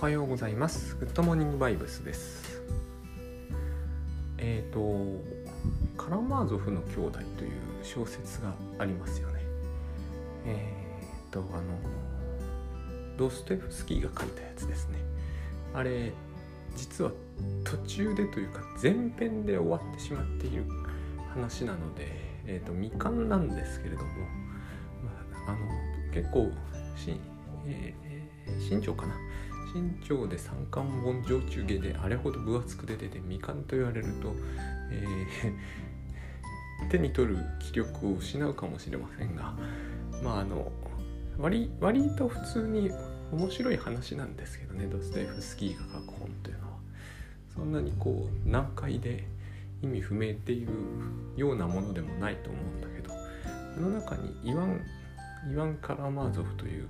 はようございます。グッドモーニングバイブスです。えっ、ー、とカラマーゾフの兄弟という小説がありますよね。えっ、ー、とあのドストエフスキーが書いたやつですね。あれ実は途中でというか前編で終わってしまっている話なので、えーと、未完なんですけれども、まあ、あの結構し、えー、身長かな身長で三冠本上中下であれほど分厚く出てて未完と言われると、えー、手に取る気力を失うかもしれませんがまああの割割と普通に面白い話なんですけどねドステフスキーが書く本というのは。そんなにこう難解で意味不明っていうようなものでもないと思うんだけどあの中にイワンイワン・カラマーゾフという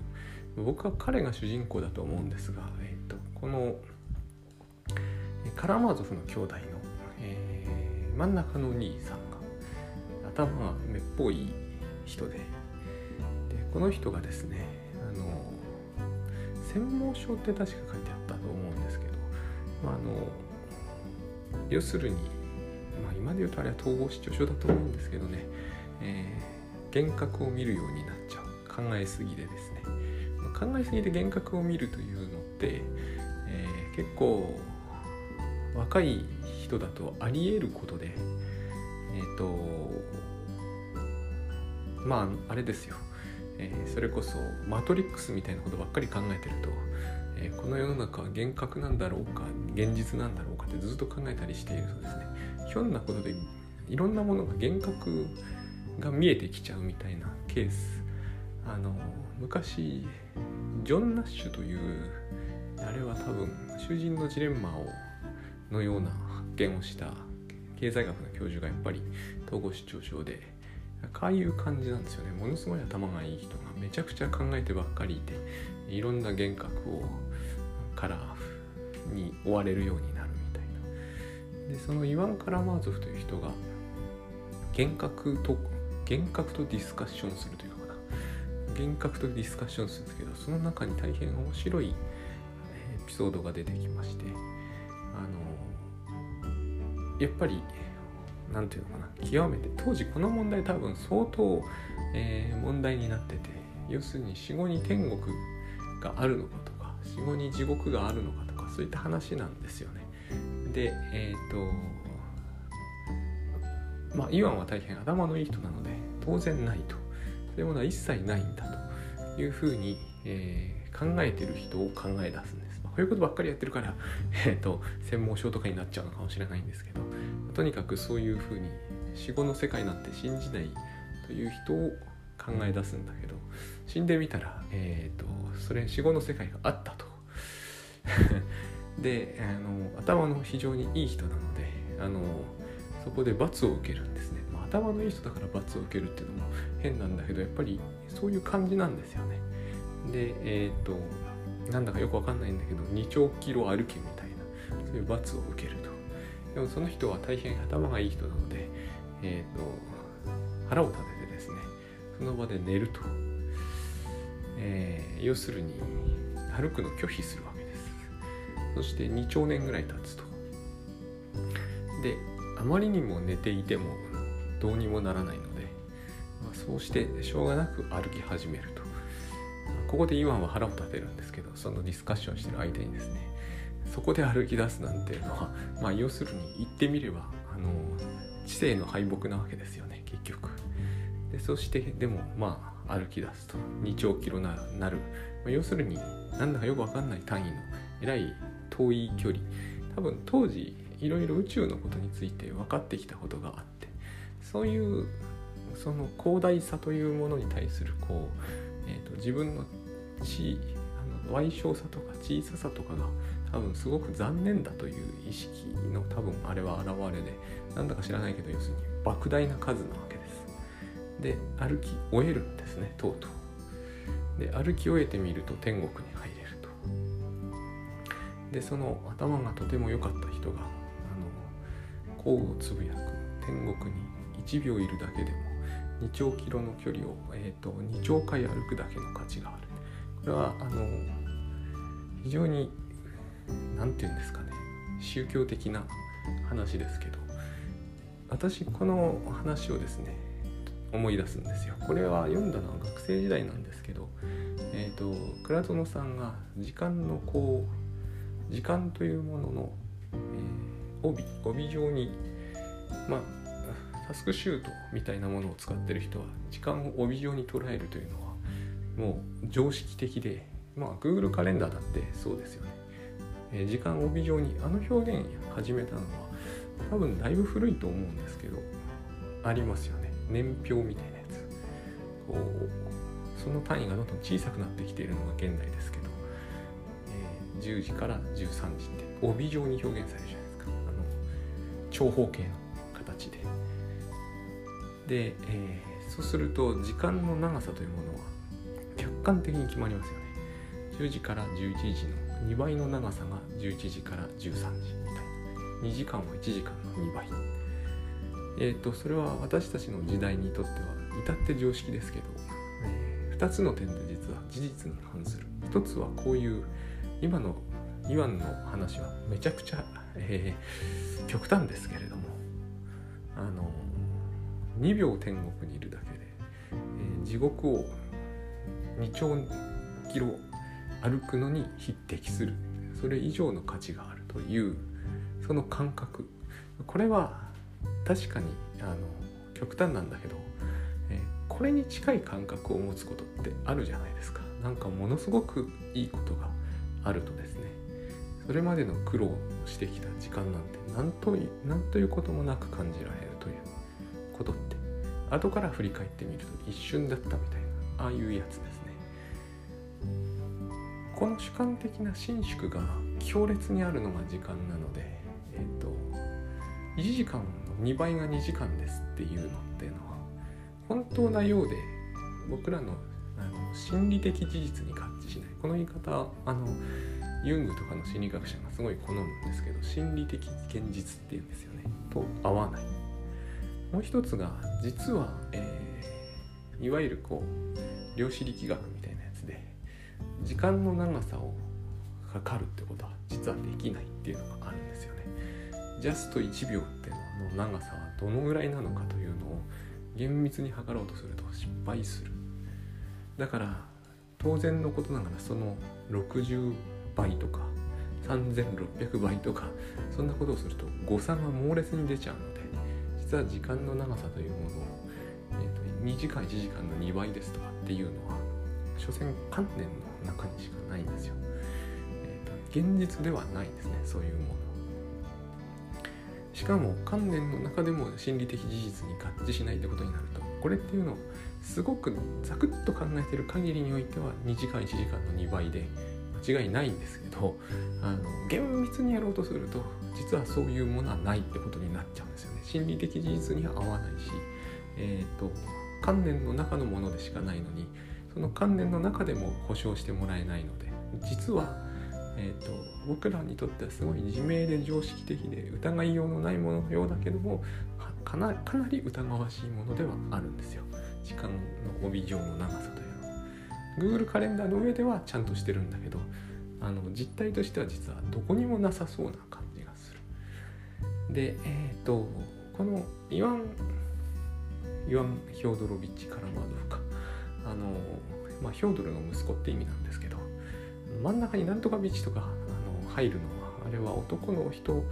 僕は彼が主人公だと思うんですが、えーと、このカラマーゾフの兄弟の、えー、真ん中のお兄さんが頭がめっぽい人ででこの人がですねあの専門書って確か書いてあったと思うんですけど、まあ、あの要するに、まあ、今で言うとあれは統合失調症だと思うんですけどね、えー、幻覚を見るようになっちゃう。考えすぎでですね。考えすぎで幻覚を見るというのって、えー、結構若い人だとありえることでえっ、ー、とまああれですよ、えー、それこそマトリックスみたいなことばっかり考えてると、えこの世の中は幻覚なんだろうか現実なんだろうかってずっと考えたりしているとですね。ひょんなことでいろんなものが幻覚が見えてきちゃうみたいなケースあの昔ジョン・ナッシュというあれは多分囚人のジレンマをのような発見をした経済学の教授がやっぱり統合失調症でああいう感じなんですよね。ものすごい頭がいい人がめちゃくちゃ考えてばっかりいていろんな幻覚をからに追われるようになるみたいな。でそのイワン・カラマーゾフという人が幻覚と幻覚とディスカッションするという幻覚とディスカッションするんですけどその中に大変面白いエピソードが出てきましてあのやっぱり何て言うのかな極めて当時この問題多分相当、えー、問題になってて要するに死後に天国があるのかとか死後に地獄があるのかとかそういった話なんですよね。でえっ、ー、とまあイワンは大変頭のいい人なので当然ないと。そういうものは一切ないんだというふうに、えー、考えてる人を考え出すんです。まあ、こういうことばっかりやってるから、えーと、専門書とかになっちゃうのかもしれないんですけどとにかくそういうふうに死後の世界なんて信じないという人を考え出すんだけど死んでみたら、えーと、それ死後の世界があったと。であの頭の非常にいい人なのであのそこで罰を受けるんですね。頭のいい人だから罰を受けるっていうのも変なんだけどやっぱりそういう感じなんですよね。でえっ、となんだかよくわかんないんだけど2兆キロ歩けみたいなそういう罰を受けると。でもその人は大変頭がいい人なので、えっ、と腹を立ててですねその場で寝ると。えー、要するに歩くの拒否するわけです。そして2兆年ぐらい経つと。であまりにも寝ていてもどうにもならないので、まあ、そうしてしょうがなく歩き始めると。ここでイワンは腹を立てるんですけどそのディスカッションしてる相手にですねそこで歩き出すなんていうのは、まあ、要するに言ってみればあの知性の敗北なわけですよね結局。でそしてでもまあ歩き出すと2兆キロななる、まあ、要するになんだかよくわかんない単位のえらい遠い距離。多分当時いろいろ宇宙のことについて分かってきたことがあってそういうその広大さというものに対するこう、えーと、自分の地あの矮小さとか小ささとかが多分すごく残念だという意識の多分あれは現れでなんだか知らないけど要するに莫大な数なわけです。で歩き終えるんですねとうとう。で歩き終えてみると天国に入れると。でその頭がとても良かった人があのこうつぶやく天国に1秒いるだけでも2兆キロの距離を、えーと、2兆回歩くだけの価値がある。これはあの非常に何て言うんですかね。宗教的な話ですけど。私この話をですね思い出すんですよ。これは読んだのは学生時代なんですけどえっ、ー、と倉園さんが時間のこう時間というものの、えー、帯帯状にまあタスクシュートみたいなものを使ってる人は時間を帯状に捉えるというのはもう常識的でまあ Google カレンダーだってそうですよね、え、時間帯状にあの表現始めたのは多分だいぶ古いと思うんですけどありますよね。年表みたいなやつ。こうその単位がどんどん小さくなってきているのが現代ですけど、えー、10時から13時って帯状に表現されるじゃないですか。あの長方形の形で。で、えー、そうすると時間の長さというものは客観的に決まりますよね。10時から11時の2倍の長さが11時から13時。みたいな2時間は1時間の2倍。えっ、ー、とそれは私たちの時代にとっては至って常識ですけど、えー、2つの点で実は事実に反する。1つはこういう今のイワンの話はめちゃくちゃ、えー、極端ですけれどもあの2秒天国にいるだけで、えー、地獄を2兆キロ歩くのに匹敵する。それ以上の価値があるというその感覚。これは確かにあの極端なんだけど、えー、これに近い感覚を持つことってあるじゃないですか。なんかものすごくいいことがあるとですね。それまでの苦労してきた時間なんて何と何ということもなく感じられるという。ことって後から振り返ってみると一瞬だったみたいなああいうやつですね。この主観的な伸縮が強烈にあるのが時間なのでえっ、と1時間の2倍が2時間ですっていうのっていうのは本当なようで僕らのあの心理的事実に合致しない。この言い方あのユングとかの心理学者がすごい好むんですけど心理的現実っていうんですよね。と合わない。もう一つが実は、えー、いわゆるこう量子力学みたいなやつで時間の長さを測るってことは実はできないっていうのがあるんですよね。ジャスト1秒ってのの長さはどのぐらいなのかというのを厳密に測ろうとすると失敗する。だから当然のことながらその60倍とか3600倍とかそんなことをすると誤差が猛烈に出ちゃうので実は時間の長さというものを、えーと、2時間1時間の2倍ですとかっていうのは所詮観念の中にしかないんですよ、えーと、現実ではないんですねそういうものしかも観念の中でも心理的事実に合致しないってことになるとこれっていうのをすごくざくっと考えてる限りにおいては2時間1時間の2倍で間違いないんですけどあの厳密にやろうとすると実はそういうものはないってことになっちゃうんですよね心理的事実には合わないしえ、ー、と観念の中のものでしかないのにその観念の中でも保証してもらえないので実は、えーと、僕らにとってはすごい自明で常識的で疑いようのないもののようだけどもかなかなり疑わしいものではあるんですよ。時間の帯状の長さというのは。Google カレンダーの上ではちゃんとしてるんだけどあの実態としては実はどこにもなさそうな感じがする。でえっ、ー、とこのイワンイワン・ヒョードロビッチ・カラマードフか。あの、まあ、ヒョードルの息子って意味なんですけど真ん中になんとかビッチとかあの入るのはあれは男の人は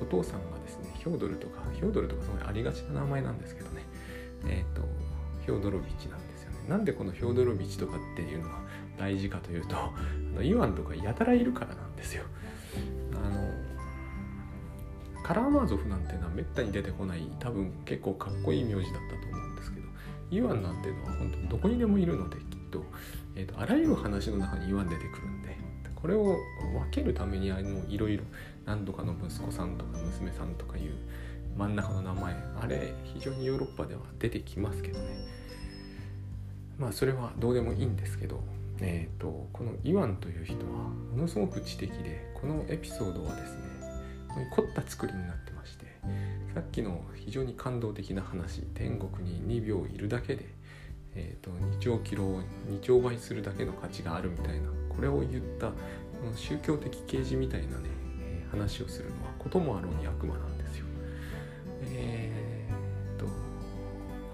お父さんがですねヒョードルとかヒョードルとかすごいありがちな名前なんですけどね。えっ、ー、とヒョードロビッチなんですよね。なんでこのヒョードロビッチとかっていうのが大事かというとあのイワンとかやたらいるからなんですよ。カラーマーゾフなんていうのはめったに出てこない多分結構かっこいい名字だったと思うんですけどイワンなんていうのは本当にどこにでもいるのできっと,、えーと、あらゆる話の中にイワン出てくるんでこれを分けるためにいろいろ何とかの息子さんとか娘さんとかいう真ん中の名前あれ非常にヨーロッパでは出てきますけどね。まあそれはどうでもいいんですけどえーとこのイワンという人はものすごく知的でこのエピソードはですね凝った作りになってましてさっきの非常に感動的な話天国に2秒いるだけで、えーと、2兆キロを2兆倍するだけの価値があるみたいなこれを言ったこの宗教的啓示みたいなね、話をするのはこともあろうに悪魔なんですよ。えー、とこ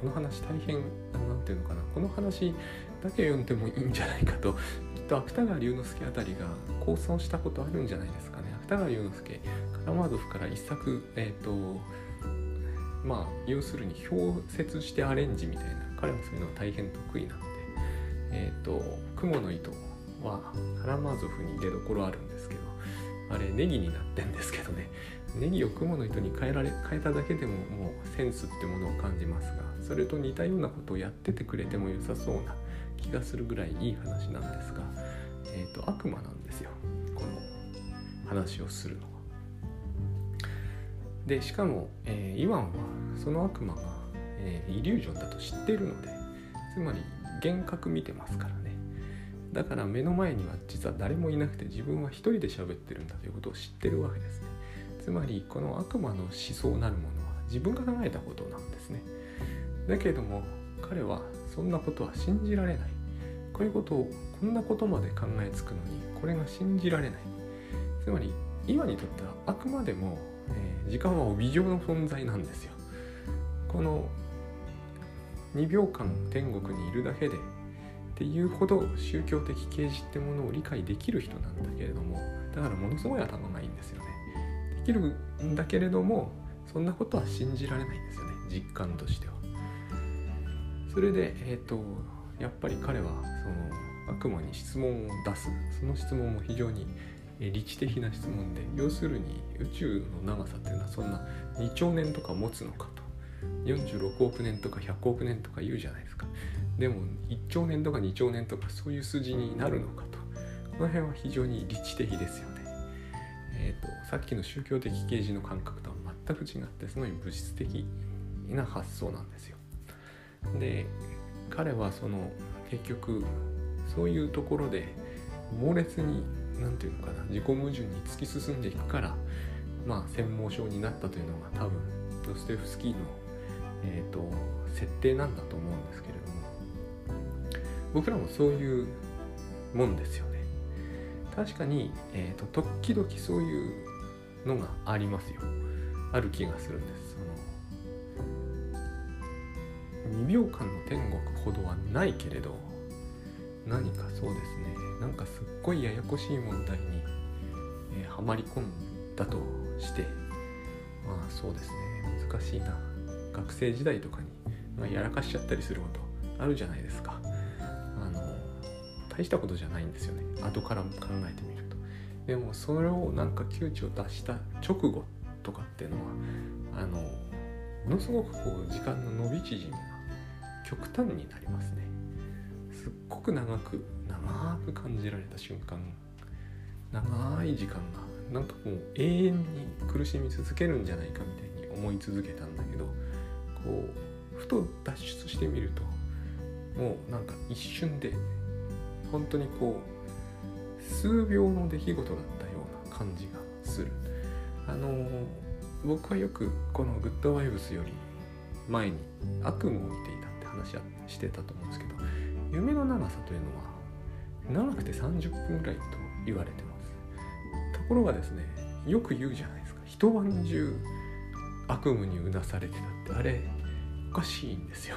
の話大変何て言うのかなこの話だけ読んでもいいんじゃないかときっと芥川龍之介あたりが構想したことあるんじゃないですか。芥川龍之介カラマーゾフから一作えっ、ー、とまあ要するに表説してアレンジみたいな彼はそういうのが大変得意なんでえっ、ー、と「雲の糸」はカラマーゾフに出どころあるんですけどあれネギになってんですけどね。ネギを雲の糸に変えられ変えただけでももうセンスってものを感じますがそれと似たようなことをやっててくれても良さそうな気がするぐらいいい話なんですが、えーと、悪魔なんですよ。話をするの。は。でしかも、えー、イワンはその悪魔が、えー、イリュージョンだと知ってるのでつまり幻覚見てますからね。だから目の前には実は誰もいなくて自分は一人で喋ってるんだということを知ってるわけですね。つまりこの悪魔の思想なるものは自分が考えたことなんですね。だけども彼はそんなことは信じられない。こういうことをこんなことまで考えつくのにこれが信じられない。つまり今にとってはあくまでもえー、時間は帯状の存在なんですよ。この2秒間天国にいるだけでっていうほど宗教的啓示ってものを理解できる人なんだけれどもだからものすごい頭がいいんですよね。できるんだけれどもそんなことは信じられないんですよね実感としては。それでえっ、ー、とやっぱり彼はその悪魔に質問を出す。その質問も非常に理知的な質問で要するに宇宙の長さっていうのはそんな2兆年とか持つのかと。46億年とか100億年とか言うじゃないですか。でも1兆年とか2兆年とかそういう数字になるのかと。この辺は非常に理知的ですよね。えっ、ー、とさっきの宗教的啓示の感覚とは全く違ってすごい物質的な発想なんですよ。で彼はその結局そういうところで猛烈に何て言うのかな自己矛盾に突き進んでいくからまあ専門書になったというのが多分ドステフスキーの、えーと、設定なんだと思うんですけれども。僕らもそういうもんですよね。確かに、えーと、時々そういうのがありますよ。ある気がするんです。その2秒間の天国ほどはないけれど何かそうですね。なんかすっごいややこしい問題に、えー、はまり込んだとしてまあそうですね。難しいな。学生時代とかに、まあ、やらかしちゃったりすることあるじゃないですか。あの大したことじゃないんですよね。後からも考えてみると。でもそれをなんか窮地を脱した直後とかっていうのはあのものすごくこう時間の伸び縮みが極端になりますね。すっごく長くく感じられた瞬間。長い時間がなんかもう永遠に苦しみ続けるんじゃないかみたいに思い続けたんだけどこうふと脱出してみるともうなんか一瞬で本当にこう数秒の出来事だったような感じがする。あの僕はよくこの「グッドバイブス」より前に悪夢を見ていたって話はしてたと思うんですけど夢の長さというのは長くて30分ぐらいと言われてます。ところがですねよく言うじゃないですか。一晩中悪夢にうなされてたってあれおかしいんですよ。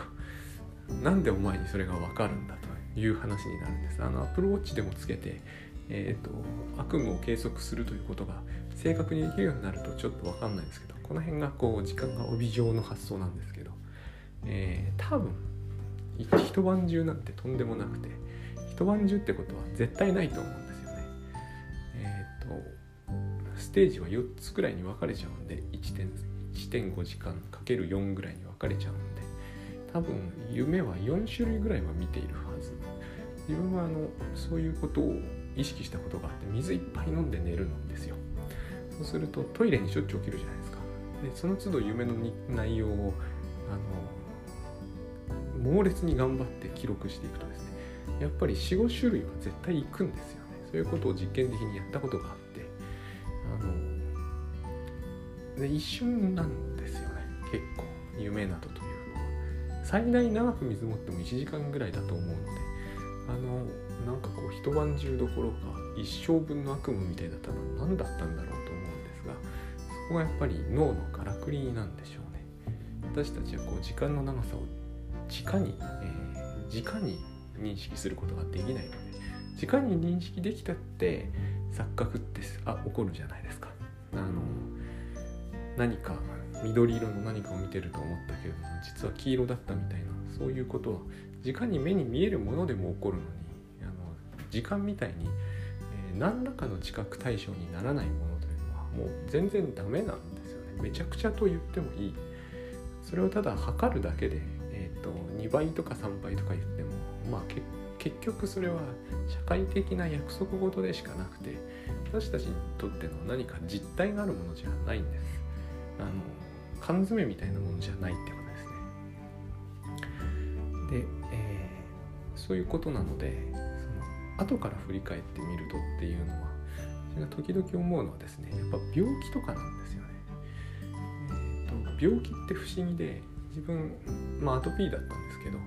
なんでお前にそれが分かるんだという話になるんです。あのアプローチでもつけてえーと、悪夢を計測するということが正確にできるようになるとちょっと分かんないんですけどこの辺がこう時間が帯状の発想なんですけど、えー、多分一晩中なんてとんでもなくて一晩中ってことは絶対ないと思うんですよね。えっ、ー、とステージは4つくらいに分かれちゃうんで1.5時間かける4ぐらいに分かれちゃうんで多分夢は4種類ぐらいは見ているはず。自分はあのそういうことを意識したことがあって水いっぱい飲んで寝るんですよ。そうするとトイレにしょっちゅう起きるじゃないですか。でその都度夢の内容をあの猛烈に頑張って記録していくとですねやっぱり45種類は絶対行くんですよね。そういうことを実験的にやったことがあって。あので一瞬なんですよね。結構夢などというのは。最大長く水持っても1時間ぐらいだと思うので。あのなんかこう一晩中どころか一生分の悪夢みたいだったの。は何だったんだろうと思うんですが。そこがやっぱり脳のからくりなんでしょうね。私たちはこう時間の長さを直に、えー、直に認識することができないので直に認識できたって錯覚ってあ起こるじゃないですか。あの何か緑色の何かを見てると思ったけれども実は黄色だったみたいなそういうことは時間に目に見えるものでも起こるのにあの時間みたいに、えー、何らかの知覚対象にならないものというのはもう全然ダメなんですよね。めちゃくちゃと言ってもいい。それをただ測るだけで、えーと、2倍とか3倍とか言ってもまあ結局それは社会的な約束事でしかなくて私たちにとっての何か実体があるものじゃないんです。あの缶詰みたいなものじゃないってことですね。で、えー、そういうことなのでその後から振り返ってみるとっていうのは私が時々思うのはですねやっぱ病気とかなんですよね、えーと、病気って不思議で自分まあアトピーだったんですけど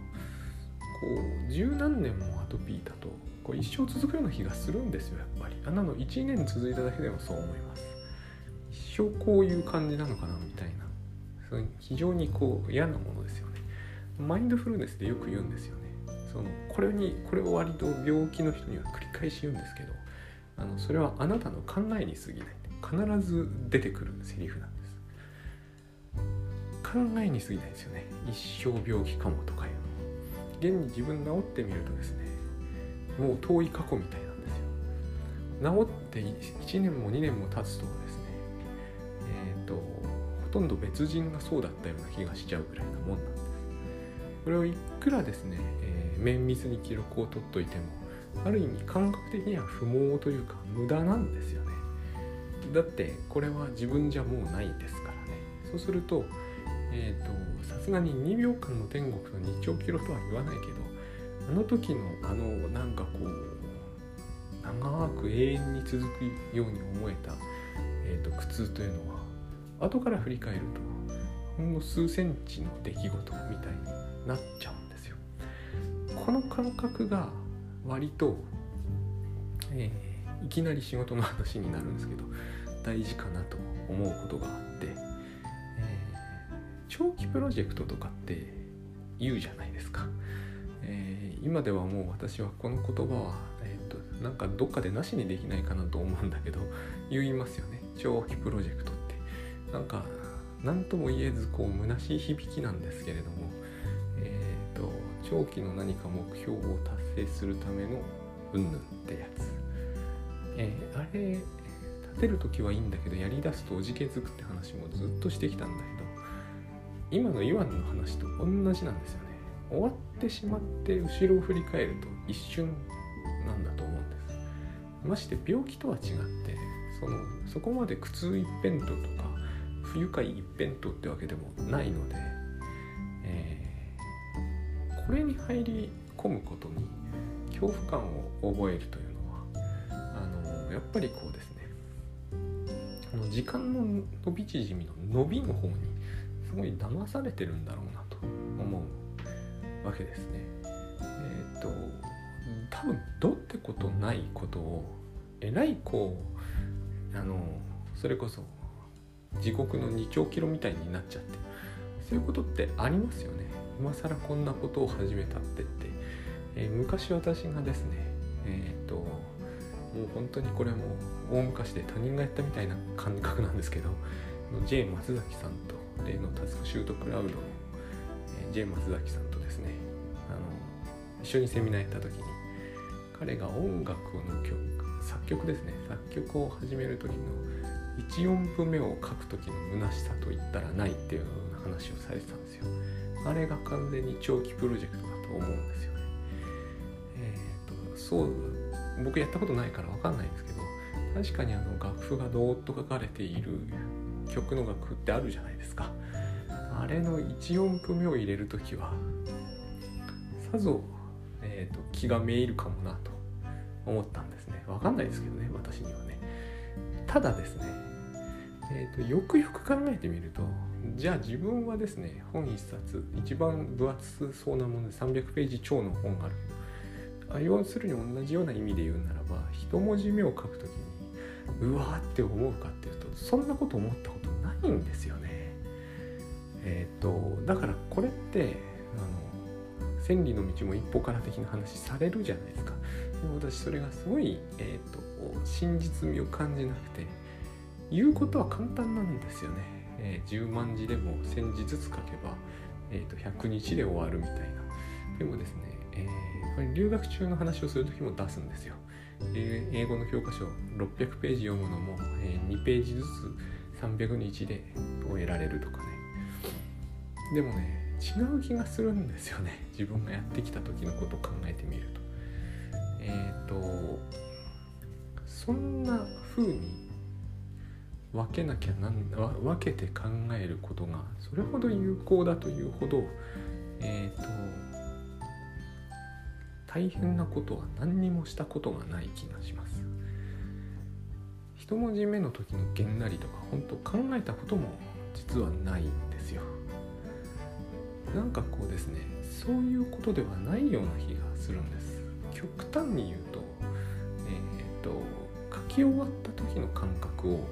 こう十何年もアトピーだとこう一生続くような気がするんですよやっぱり。あんなの1年続いただけでもそう思います。一生こういう感じなのかなみたいな。非常にこう嫌なものですよね。マインドフルネスでよく言うんですよね。そのこれにこれを割と病気の人には繰り返し言うんですけどあのそれはあなたの考えに過ぎない。必ず出てくるセリフなんです。考えに過ぎないですよね。一生病気かもとかいう現に自分治ってみるとですねもう遠い過去みたいなんですよ。治って1年も2年も経つとですねえっ、ー、ととんど別人がそうだったような気がしちゃうぐらいなもんなんです。これをいくらですね、えー、綿密に記録を取っといてもある意味感覚的には不毛というか無駄なんですよね。だってこれは自分じゃもうないですからね。そうするとえっ、ー、とさすがに2秒間の天国の日長キロとは言わないけどあの時のあのなんかこう長く永遠に続くように思えた、えーと苦痛というのは後から振り返るとほんの数センチの出来事みたいになっちゃうんですよ。この感覚が割と、えー、いきなり仕事の話になるんですけど大事かなと思うことがあって、長期プロジェクトとかって言うじゃないですか。えー、今ではもう私はこの言葉は、えーと、となんかどっかでなしにできないかなと思うんだけど 言いますよね。長期プロジェクトって。なんか何とも言えずこう虚しい響きなんですけれども、えーと、長期の何か目標を達成するためのうんぬんってやつ、えー、あれ立てる時はいいんだけどやりだすとおじけづくって話もずっとしてきたんだけど今のイワンの話と同じなんですよね。終わってしまって後ろを振り返ると一瞬なんだと思うんです。まして病気とは違ってそのそこまで苦痛一辺倒とか不愉快一辺倒ってわけでもないので、えー、これに入り込むことに恐怖感を覚えるというのはあのやっぱりこうですね。の時間の伸び縮みの伸びの方にすごい騙されてるんだろうなと思うわけですね。えっ、ー、と多分どうってことないことをえらいこうあのそれこそ地獄の2兆キロみたいになっちゃってそういうことってありますよね今更こんなことを始めたってって、えー、昔私がですねえっ、ともう本当にこれも大昔で他人がやったみたいな感覚なんですけど J 松崎さんと例のタスクシュートクラウドの、えー、J 松崎さんとですねあの一緒にセミナーやった時に彼が音楽の曲作曲ですね作曲を始める時の14分目を書く時の虚しさといったらないっていうような話をされてたんですよ。あれが完全に長期プロジェクトだと思うんですよね。えっ、ー、とそう僕やったことないから分かんないんですけど確かにあの楽譜がどーっと書かれている曲の楽譜ってあるじゃないですか。あれの14分目を入れる時はさぞ、えーと、気がめいるかもなと思ったんですね。分かんないですけどね私にはね。ただですねえーと、よくよく考えてみるとじゃあ自分はですね本一冊一番分厚そうなもので300ページ超の本がある。けど要するに同じような意味で言うならば一文字目を書くときにうわーって思うかっていうとそんなこと思ったことないんですよね。えっ、ー、とだからこれってあの千里の道も一歩から的な話されるじゃないですか。で私それがすごい、えーと、真実味を感じなくて言うことは簡単なんですよね。えー、10万字でも1000字ずつ書けば、えーと、100日で終わるみたいな。でもですね、えー、留学中の話をする時も出すんですよ。英語の教科書600ページ読むのも、え、2ページずつ300日で終えられるとかね。でもね違う気がするんですよね自分がやってきた時のことを考えてみると。えっ、ー、とそんな風に分けなきゃなん分けて考えることがそれほど有効だというほどえっ、ー、と大変なことは何にもしたことがない気がします。一文字目の時のげんなりとか本当考えたことも実はないんですよ。なんかこうですねそういうことではないような気がするんです。極端に言うとえっ、ー、と書き終わった時の感覚を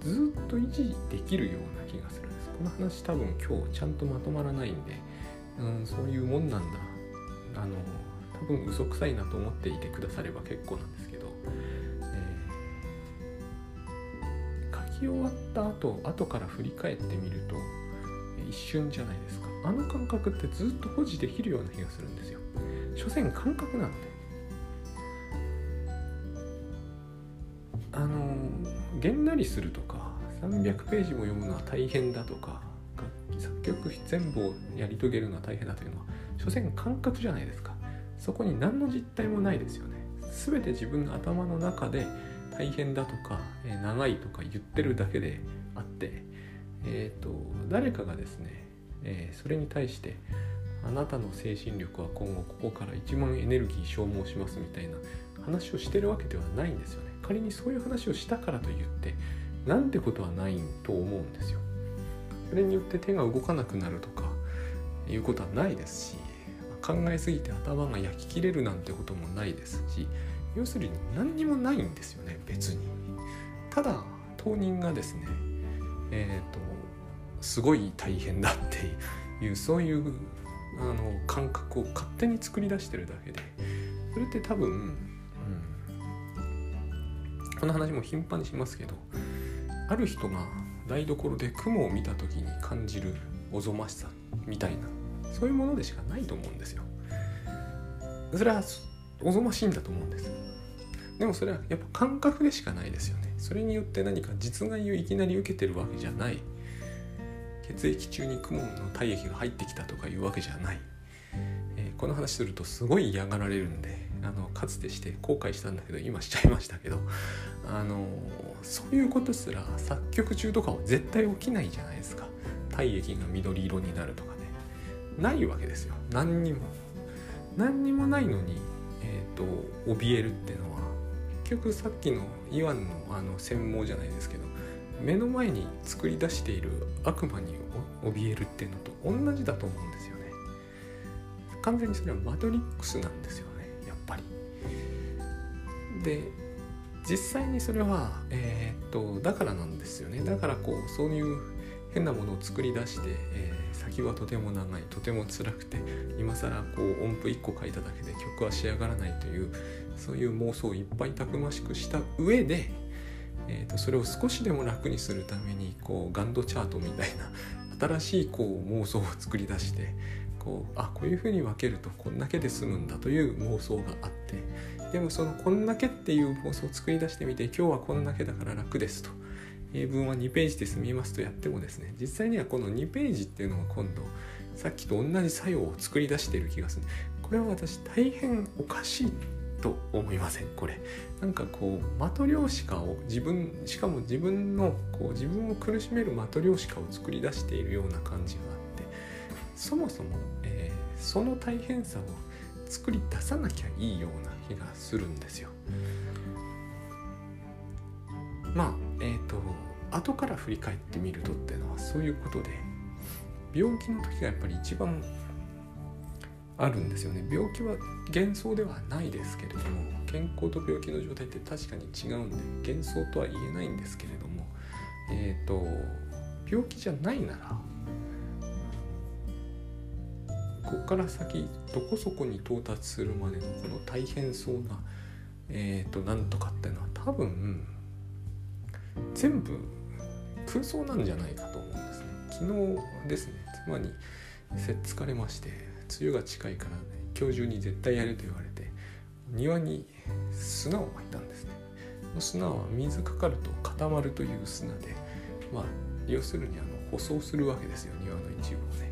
ずっと維持できるような気がするんです。この話多分今日ちゃんとまとまらないんで、うん、そういうもんなんだ。あの多分嘘くさいなと思っていてくだされば結構なんです。き終わった後後から振り返ってみると一瞬じゃないですか。あの感覚ってずっと保持できるような気がするんですよ。所詮感覚なんで。あのげんなりするとか300ページも読むのは大変だとか作曲全部をやり遂げるのは大変だというのは所詮感覚じゃないですか。そこに何の実態もないですよね。全て自分の頭の中で大変だとか、え長いとか言ってるだけであってえーと、誰かがですね、えー、それに対してあなたの精神力は今後ここから1万エネルギー消耗しますみたいな話をしてるわけではないんですよね。仮にそういう話をしたからといってなんてことはないと思うんですよ。それによって手が動かなくなるとかいうことはないですし考えすぎて頭が焼き切れるなんてこともないですし要するに何にもないんですよね別にただ当人がですねえっ、ー、とすごい大変だっていうそういうあの感覚を勝手に作り出してるだけでそれって多分、うん、この話も頻繁にしますけどある人が台所で雲を見た時に感じるおぞましさみたいなそういうものでしかないと思うんですよ。それはおぞましいんだと思うんです。でもそれはやっぱ感覚でしかないですよね。それによって何か実害をいきなり受けてるわけじゃない。血液中に雲の体液が入ってきたとかいうわけじゃない、えー、この話するとすごい嫌がられるんであのかつてして後悔したんだけど今しちゃいましたけどあのそういうことすら作曲中とかは絶対起きないじゃないですか体液が緑色になるとかねないわけですよ何にも何にもないのに、と怯えるっていうのは結局さっきのイワンのあの専門じゃないですけど目の前に作り出している悪魔に怯えるっていうのと同じだと思うんですよね。完全にそれはマトリックスなんですよねやっぱり。で実際にそれはえー、っとだからなんですよね。だからこうそういう変なものを作り出して、えー、先はとても長いとても辛くて今更こう音符1個書いただけで曲は仕上がらないというそういう妄想をいっぱいたくましくした上でえーと、それを少しでも楽にするためにこうガンドチャートみたいな新しいこう妄想を作り出してこうあこういうふうに分けるとこんだけで済むんだという妄想があってでもそのこんだけっていう妄想を作り出してみて今日はこんだけだから楽ですと。英文は2ページで済みますとやってもですね実際にはこの2ページっていうのが今度さっきと同じ作用を作り出している気がするこれは私大変おかしいと思いませんこれなんかこうマトリョーシカを自分しかも自分のこう自分を苦しめるマトリョーシカを作り出しているような感じがあってそもそも、えー、その大変さを作り出さなきゃいいような気がするんですよ。まあえっ、ー、と後から振り返ってみるとっていうのはそういうことで病気の時がやっぱり一番あるんですよね。病気は幻想ではないですけれども健康と病気の状態って確かに違うんで幻想とは言えないんですけれどもえっ、ー、と病気じゃないならここから先どこそこに到達するまでのこの大変そうなえっ、ー、となんとかっていうのは多分全部空想なんじゃないかと思うんですね。昨日ですね妻にせっつかれまして梅雨が近いから、ね、今日中に絶対やれと言われて庭に砂をまいたんですね。砂は水かかると固まるという砂でまあ要するにあの舗装するわけですよ庭の一部をね。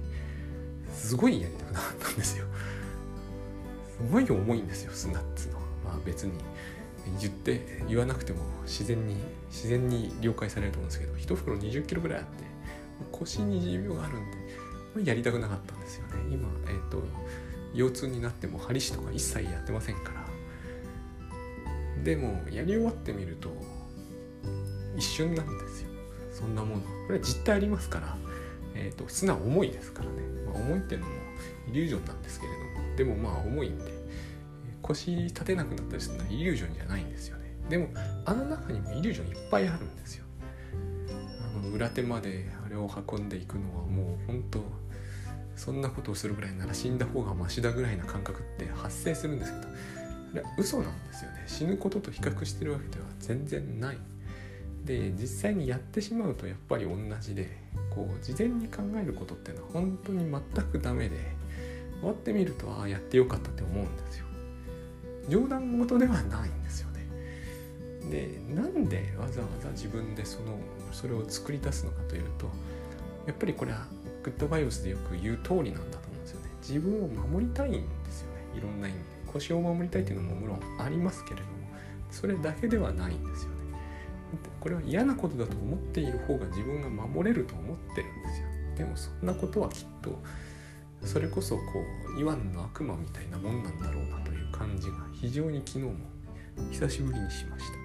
すごいやりたくなかったんですよ。すごい重いんですよ砂っつうのは。まあ別に。言って言わなくても自然に自然に了解されると思うんですけど1袋2 0キロぐらいあって腰に持病があるんでやりたくなかったんですよね。今えっ、ー、と腰痛になっても針師とか一切やってませんから。でもやり終わってみると一瞬なんですよ。そんなもの。これは実態ありますから、えーと、砂重いですからね、まあ、重いっていうのもイリュージョンなんですけれども。でもまあ重いんで。腰立てなくなったりするのはイリュージョンじゃないんですよね。でもあの中にもイリュージョンいっぱいあるんですよ。あの裏手まであれを運んでいくのはもう本当そんなことをするぐらいなら死んだ方がマシだぐらいな感覚って発生するんですけどあれは嘘なんですよね。死ぬことと比較してるわけでは全然ない。で実際にやってしまうとやっぱり同じでこう事前に考えることっていうのは本当に全くダメで終わってみるとああやってよかったって思うんですよ。冗談事ではないんですよね。でなんでわざわざ自分でそのそれを作り出すのかというとやっぱりこれはグッドバイオスでよく言う通りなんだと思うんですよね。自分を守りたいんですよね。いろんな意味で。腰を守りたいっていうのももろんありますけれどもそれだけではないんですよね。これは嫌なことだと思っている方が自分が守れると思ってるんですよ。でもそんなことはきっとそれこそこうイワンの悪魔みたいなもんなんだろうなという感じが非常に昨日も久しぶりにしました。